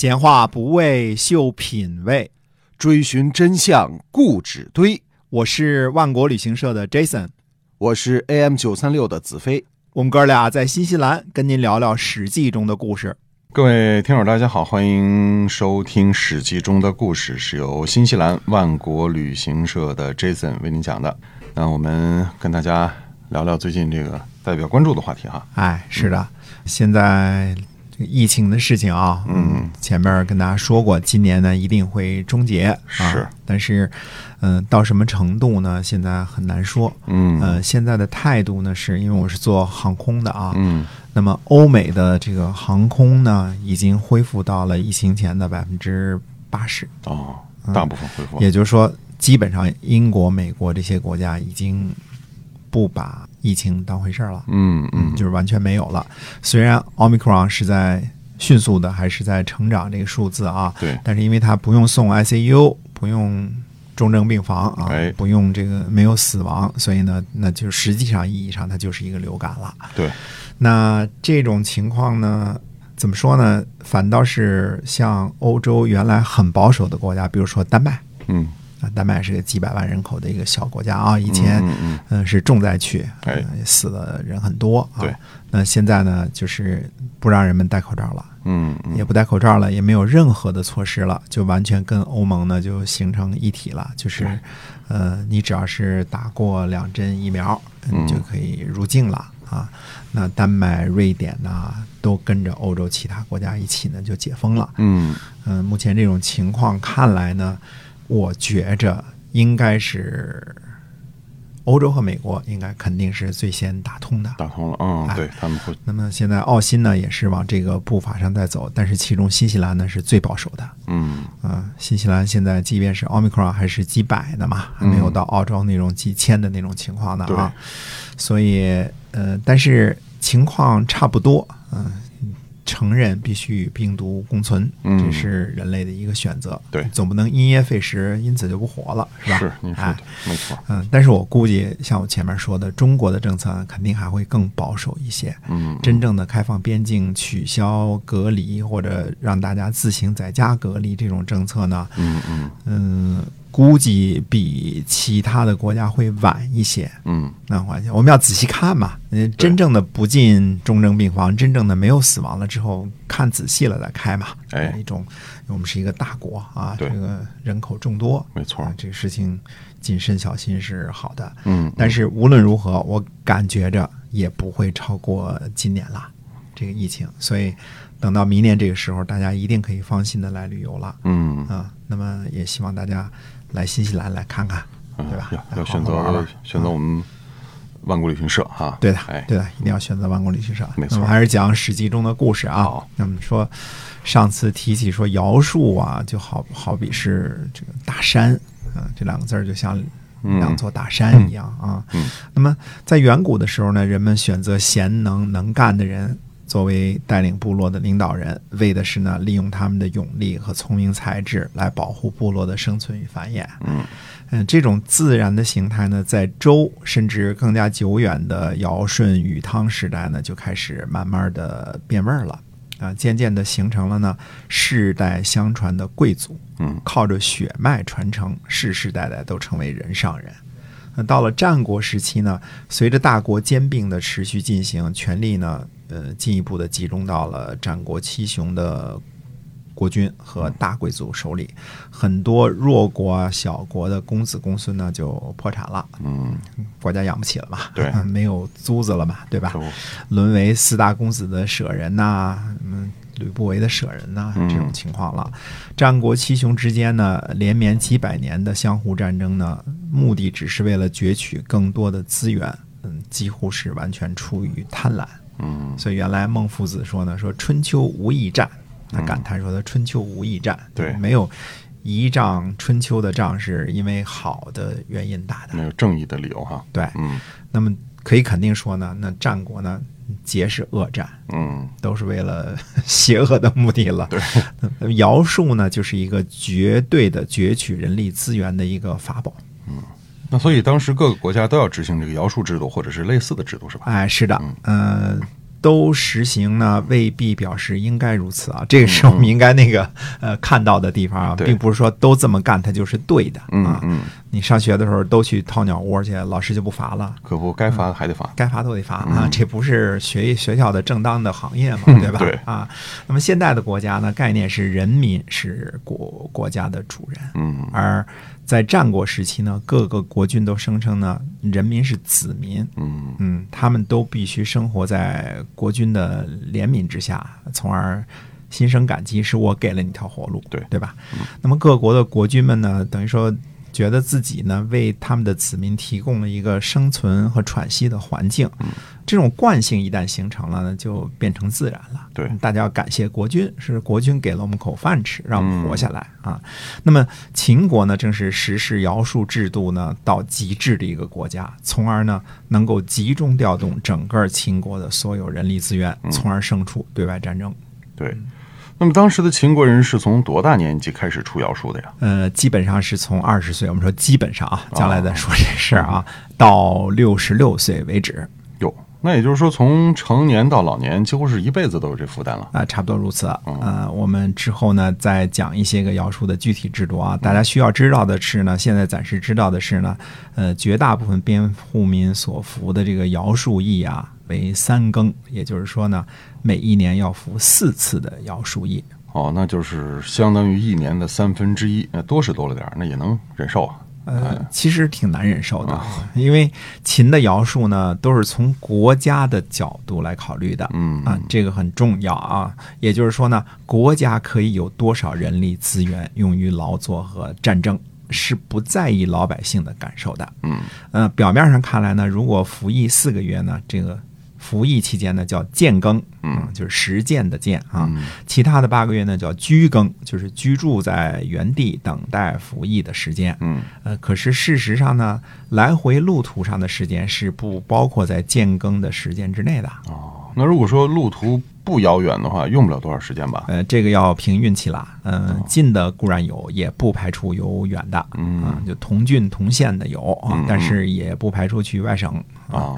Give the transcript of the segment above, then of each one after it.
闲话不为秀品味，追寻真相固执堆。我是万国旅行社的 Jason，我是 AM 九三六的子飞。我们哥俩在新西兰跟您聊聊《史记》中的故事。各位听友，大家好，欢迎收听《史记》中的故事，是由新西兰万国旅行社的 Jason 为您讲的。那我们跟大家聊聊最近这个代表关注的话题哈。哎，是的，现在这个疫情的事情啊，嗯，前面跟大家说过，今年呢一定会终结，啊、是，但是，嗯、到什么程度呢？现在很难说。嗯呃，现在的态度呢，是因为我是做航空的啊，嗯那么欧美的这个航空呢，已经恢复到了疫情前的百分之八十，哦，大部分恢复。也就是说，基本上英国、美国这些国家已经不把疫情当回事儿了，嗯嗯，就是完全没有了。虽然奥密克戎是在迅速的还是在成长这个数字啊，对，但是因为它不用送 ICU，不用重症病房啊哎，不用这个没有死亡，所以呢，那就实际上意义上它就是一个流感了。对，那这种情况呢，怎么说呢？反倒是像欧洲原来很保守的国家，比如说丹麦。嗯啊，丹麦是个几百万人口的一个小国家啊，以前嗯是重灾区，死的人很多啊。对，那现在呢，就是不让人们戴口罩了。嗯嗯也不戴口罩了，也没有任何的措施了，就完全跟欧盟呢就形成一体了。就是，呃，你只要是打过两针疫苗，嗯你就可以入境了啊。那丹麦、瑞典呐、都跟着欧洲其他国家一起呢就解封了。嗯嗯、目前这种情况看来呢，我觉着应该是欧洲和美国应该肯定是最先打通的。打通了。嗯，哎对他们会。那么现在澳新呢也是往这个步伐上在走，但是其中新西兰呢是最保守的。嗯啊、新西兰现在即便是奥密克戎还是几百的嘛，还没有到澳洲那种几千的那种情况呢啊。所以呃，但是情况差不多，嗯、承认必须与病毒共存，嗯这是人类的一个选择。对总不能因噎废食，因此就不活了，是吧？是您说哎的没错。嗯，但是我估计，像我前面说的，中国的政策肯定还会更保守一些。嗯，真正的开放边境、取消隔离或者让大家自行在家隔离这种政策呢，嗯嗯嗯，估计比其他的国家会晚一些。嗯那环境我们要仔细看嘛，嗯，真正的不进重症病房，真正的没有死亡了之后，看仔细了再开嘛。哎一种我们是一个大国啊，这个人口众多，没错啊这个事情谨慎小心是好的。嗯，但是无论如何，我感觉着也不会超过今年了，这个疫情。所以等到明年这个时候，大家一定可以放心的来旅游了嗯啊。那么也希望大家来新西兰来看看，嗯对吧？要要选择选择我们万国旅行社哈。对的哎，，对的，一定要选择万国旅行社。没错还是讲《史记》中的故事啊好。那么说，上次提起说尧舜啊，就好好比是这个大山，啊，这两个字儿就像嗯两座大山一样啊。嗯那么在远古的时候呢，人们选择贤能能干的人作为带领部落的领导人，为的是呢利用他们的勇力和聪明才智来保护部落的生存与繁衍。嗯嗯，这种自然的形态呢，在周甚至更加久远的尧舜禹汤时代呢，就开始慢慢的变味儿了。啊，渐渐的形成了呢世代相传的贵族，嗯靠着血脉传承，世世代代都成为人上人。那到了战国时期呢，随着大国兼并的持续进行，权力呢，呃，进一步的集中到了战国七雄的国君和大贵族手里，很多弱国啊、小国的公子公孙呢就破产了，嗯，国家养不起了嘛，对 没有租子了嘛，对吧？沦为四大公子的舍人呐、嗯，吕不韦的舍人呐、嗯这种情况了。战国七雄之间呢，连绵几百年的相互战争呢，目的只是为了攫取更多的资源，嗯，几乎是完全出于贪婪。嗯所以原来孟夫子说呢，说春秋无义战，他感叹说他春秋无义战，对没有一仗春秋的仗是因为好的原因打的，没有正义的理由哈。对。嗯那么可以肯定说呢，那战国呢，皆是恶战，嗯都是为了 邪恶的目的了。对，那 么尧术呢，就是一个绝对的攫取人力资源的一个法宝。那所以当时各个国家都要执行这个尧术制度或者是类似的制度是吧？哎，是的，呃，都实行呢，未必表示应该如此啊。这个是我们应该那个呃看到的地方啊，并不是说都这么干，它就是对的啊。嗯嗯，你上学的时候都去掏鸟窝去，老师就不罚了。可不该罚还得罚。该罚都得罚啊，这不是学学校的正当的行业嘛，对吧？对啊，那么现代的国家呢，概念是人民是国国家的主人，嗯而在战国时期呢，各个国君都声称呢，人民是子民，嗯。嗯，他们都必须生活在国君的怜悯之下，从而心生感激，是我给了你条活路，对。对吧？那么各国的国君们呢，等于说觉得自己呢为他们的子民提供了一个生存和喘息的环境，这种惯性一旦形成了呢，就变成自然了。对大家要感谢国君，是国君给了我们口饭吃，让我们活下来啊。那么秦国呢，正是实施徭戍制度呢到极致的一个国家，从而呢能够集中调动整个秦国的所有人力资源，从而胜出对外战争。对。那么当时的秦国人是从多大年纪开始出徭戍的呀？呃，基本上是从二十岁，我们说基本上啊，将来再说这事儿啊，到六十六岁为止哟，那也就是说，从成年到老年，几乎是一辈子都有这负担了。啊、差不多如此。呃，我们之后呢再讲一些个徭戍的具体制度啊。大家需要知道的是呢，现在暂时知道的是呢，呃，绝大部分边户民所服的这个徭戍役啊为三更，也就是说呢，每一年要服四次的徭戍役。哦，那就是相当于一年的三分之一，那多是多了点儿，那也能忍受啊。呃，其实挺难忍受的，因为秦的徭戍呢，都是从国家的角度来考虑的，嗯啊，这个很重要啊。也就是说呢，国家可以有多少人力资源用于劳作和战争，是不在意老百姓的感受的。嗯，呃，表面上看来呢，如果服役四个月呢，这个服役期间呢叫建更，嗯，就是实践的践啊。嗯其他的八个月呢叫居更，就是居住在原地等待服役的时间。嗯呃，可是事实上呢，来回路途上的时间是不包括在建更的时间之内的。哦，那如果说路途不遥远的话，用不了多少时间吧？呃，这个要凭运气啦。嗯、近的固然有，也不排除有远的。嗯啊，就同郡同县的有啊嗯，但是也不排除去外省啊。啊，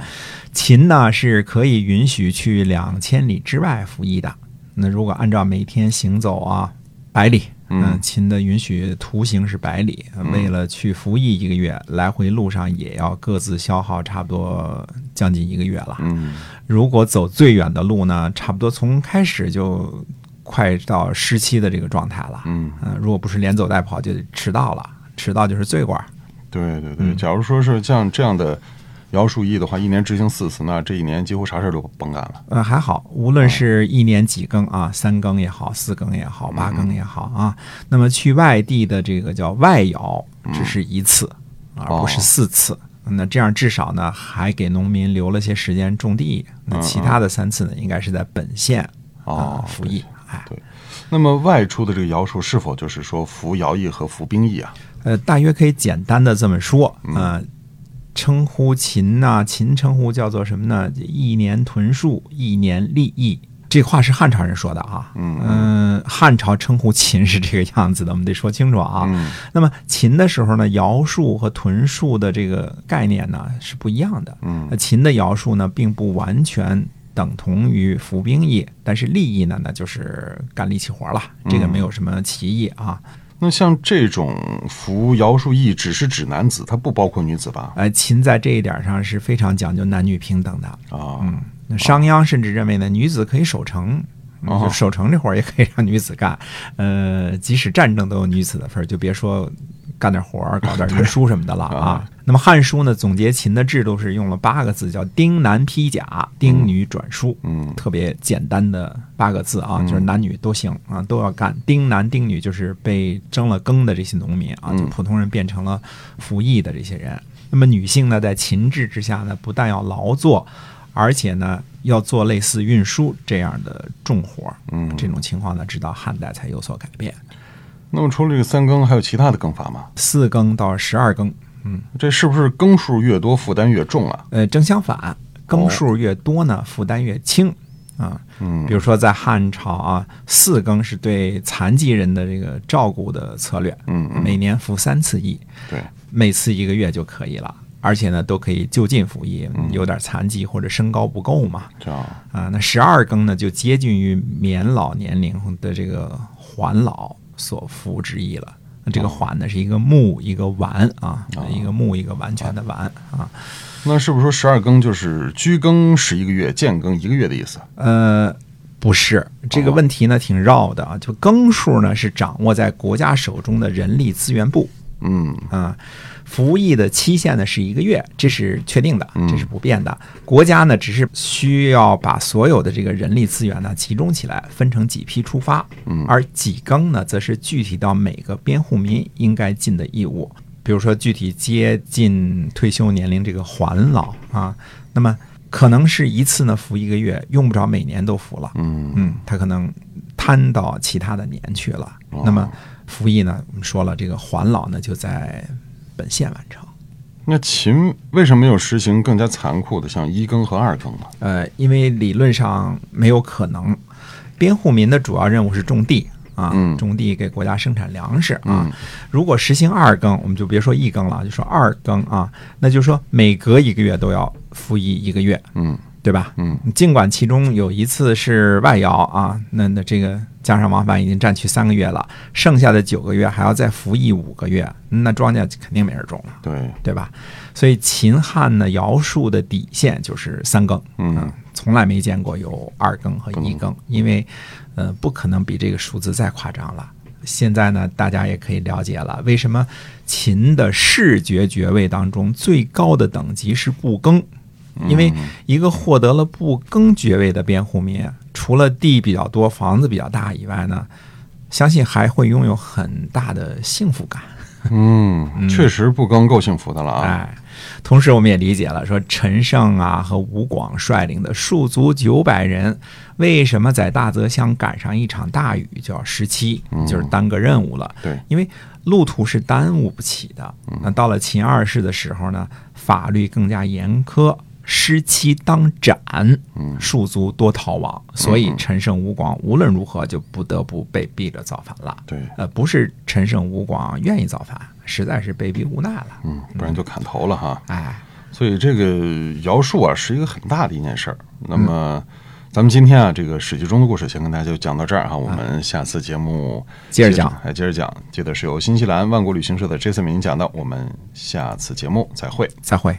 秦呢是可以允许去两千里之外服役的。那如果按照每天行走啊百里，嗯秦的允许徒行是百里，为了去服役一个月，来回路上也要各自消耗差不多将近一个月了。嗯如果走最远的路呢，差不多从开始就快到失期的这个状态了。嗯，嗯，如果不是连走带跑，就得迟到了，迟到就是罪过。对对对。嗯假如说是像这样的徭戍役的话，一年执行四次，那这一年几乎啥事儿都甭干了。呃，还好，无论是一年几更啊，三更也好，四更也好，八更也好啊，那么去外地的这个叫外徭，只是一次，而不是四次。那这样至少呢，还给农民留了些时间种地。那其他的三次呢，应该是在本县哦啊服役。哎，那么外出的这个徭戍是否就是说服徭役和服兵役啊？呃，大约可以简单的这么说，呃，称呼秦呐、秦称呼叫做什么呢？一年屯戍，一年利益。这话是汉朝人说的啊，嗯嗯、汉朝称呼秦是这个样子的，我们得说清楚啊。嗯那么秦的时候呢，徭戍和屯戍的这个概念呢是不一样的。嗯那秦的徭戍呢，并不完全等同于服兵役，但是利益呢，那就是干力气活了，这个没有什么歧义啊。那像这种服徭戍役只是指男子，它不包括女子吧？呃，秦在这一点上是非常讲究男女平等的。啊，嗯，那商鞅甚至认为呢，女子可以守城，守城这活儿也可以让女子干。呃，即使战争都有女子的份儿，就别说干点活儿、搞点 运输什么的了啊啊。那么《汉书》呢，总结秦的制度是用了八个字，叫“丁男披甲，丁女转输”。嗯特别简单的八个字啊，嗯就是男女都行啊，都要干。丁男丁女就是被征了耕的这些农民啊，嗯就普通人变成了服役的这些人。那么女性呢，在秦制之下呢，不但要劳作，而且呢要做类似运输这样的重活儿。嗯，这种情况呢，直到汉代才有所改变。那么除了这个三更，还有其他的更法吗？四更到十二更，这是不是更数越多负担越重啊？呃，正相反，更数越多呢，负担越轻啊。嗯比如说在汉朝啊，四更是对残疾人的这个照顾的策略，嗯嗯，每年服三次役，对，每次一个月就可以了。而且呢都可以就近服役，有点残疾或者身高不够嘛，啊，那十二更呢就接近于免老年龄的这个还老所服之役了。那这个缓呢是一个木一个完啊，一个木一个完全的完啊。那是不是说十二更就是居更十一个月，建更一个月的意思？呃，不是，这个问题呢挺绕的啊。就更数呢是掌握在国家手中的人力资源部，嗯啊，服役的期限呢是一个月，这是确定的，嗯这是不变的。国家呢只是需要把所有的这个人力资源呢集中起来，分成几批出发，嗯而几更呢则是具体到每个编户民应该尽的义务。比如说具体接近退休年龄这个还老啊，那么可能是一次呢服一个月，用不着每年都服了。嗯嗯，他可能摊到其他的年去了。哦那么服役呢，我们说了，这个还老呢就在本县完成。那秦为什么没有实行更加残酷的像一更和二更呢？呃，因为理论上没有可能，边户民的主要任务是种地啊，嗯种地给国家生产粮食啊。嗯如果实行二更，我们就别说一更了，就说二更啊，那就是说每隔一个月都要服役一个月，嗯对吧？嗯尽管其中有一次是外摇啊，那那这个加上往返已经占去三个月了，剩下的九个月还要再服役五个月，那庄稼肯定没人种了，对，对吧？所以秦汉呢徭戍的底线就是三更，嗯从来没见过有二更和一更，因为呃不可能比这个数字再夸张了。现在呢，大家也可以了解了，为什么秦的视觉爵位当中最高的等级是不更？因为一个获得了不更爵位的边户民，除了地比较多、房子比较大以外呢，相信还会拥有很大的幸福感。嗯，确实不更够幸福的了啊。哎，同时我们也理解了，说陈胜啊和吴广率领的戍卒九百人，为什么在大泽乡赶上一场大雨就要失期，就是耽搁任务了。对，因为路途是耽误不起的。那到了秦二世的时候呢，法律更加严苛。失期当斩，戍卒多逃亡，所以陈胜、吴广无论如何就不得不被逼着造反了。对，呃，不是陈胜、吴广愿意造反，实在是被逼无奈了。嗯，不然就砍头了哈。哎，所以这个徭戍啊，是一个很大的一件事儿。那么，咱们今天啊，这个《史记》中的故事，先跟大家就讲到这儿哈。我们下次节目接着讲，哎，接着讲。记得是由新西兰万国旅行社的 Jason 为您讲的。我们下次节目再会。再会。